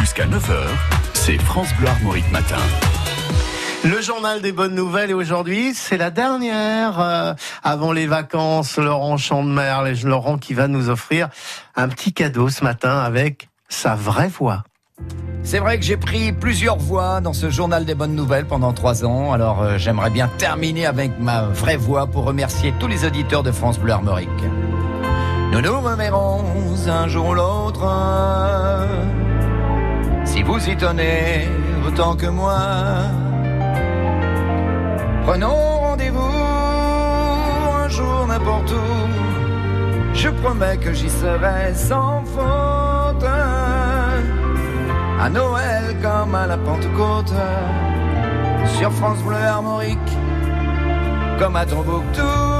Jusqu'à 9h, c'est France Bleu Armorique Matin. Le journal des bonnes nouvelles et aujourd'hui c'est la dernière euh, avant les vacances. Laurent Chandemer, Laurent qui va nous offrir un petit cadeau ce matin avec sa vraie voix. C'est vrai que j'ai pris plusieurs voix dans ce journal des bonnes nouvelles pendant trois ans. Alors euh, j'aimerais bien terminer avec ma vraie voix pour remercier tous les auditeurs de France Bleu Armorique. Nous nous reverrons un jour ou l'autre. Vous y tenez autant que moi, prenons rendez-vous un jour n'importe où. Je promets que j'y serai sans faute. À Noël comme à la Pentecôte, sur France Bleu Armorique, comme à Tombouctou.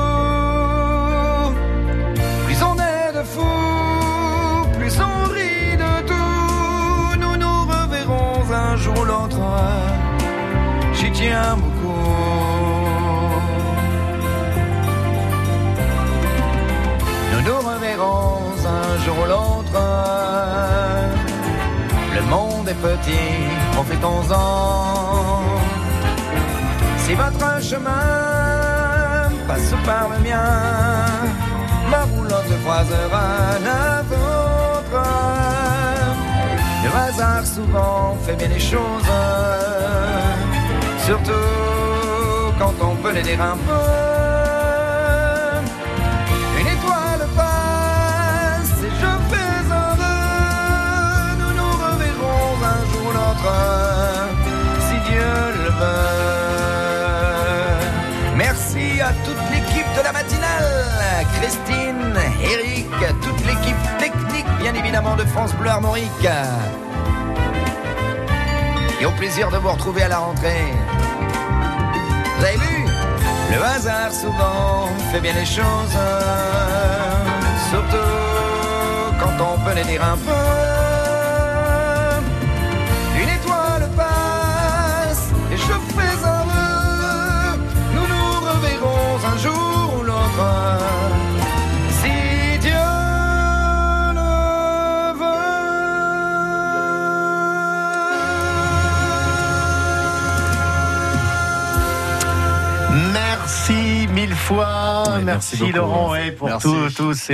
Jour ou l'autre. J'y tiens beaucoup. Nous nous reverrons un jour ou l'autre. Le monde est petit, profitons-en. Si votre chemin passe par le mien, ma roulotte croisera souvent fait bien les choses, surtout quand on peut l'aider un peu. Une étoile passe et je fais heureux. Nous nous reverrons un jour ou l'autre, si Dieu le veut. Merci à toute l'équipe de la matinale, Christine, évidemment, de France Bleu Armorique. Et au plaisir de vous retrouver à la rentrée. Vous avez vu? Le hasard souvent fait bien les choses, surtout quand on peut les dire un peu. Merci mille fois, Ouais, merci. Laurent et pour tous tous ces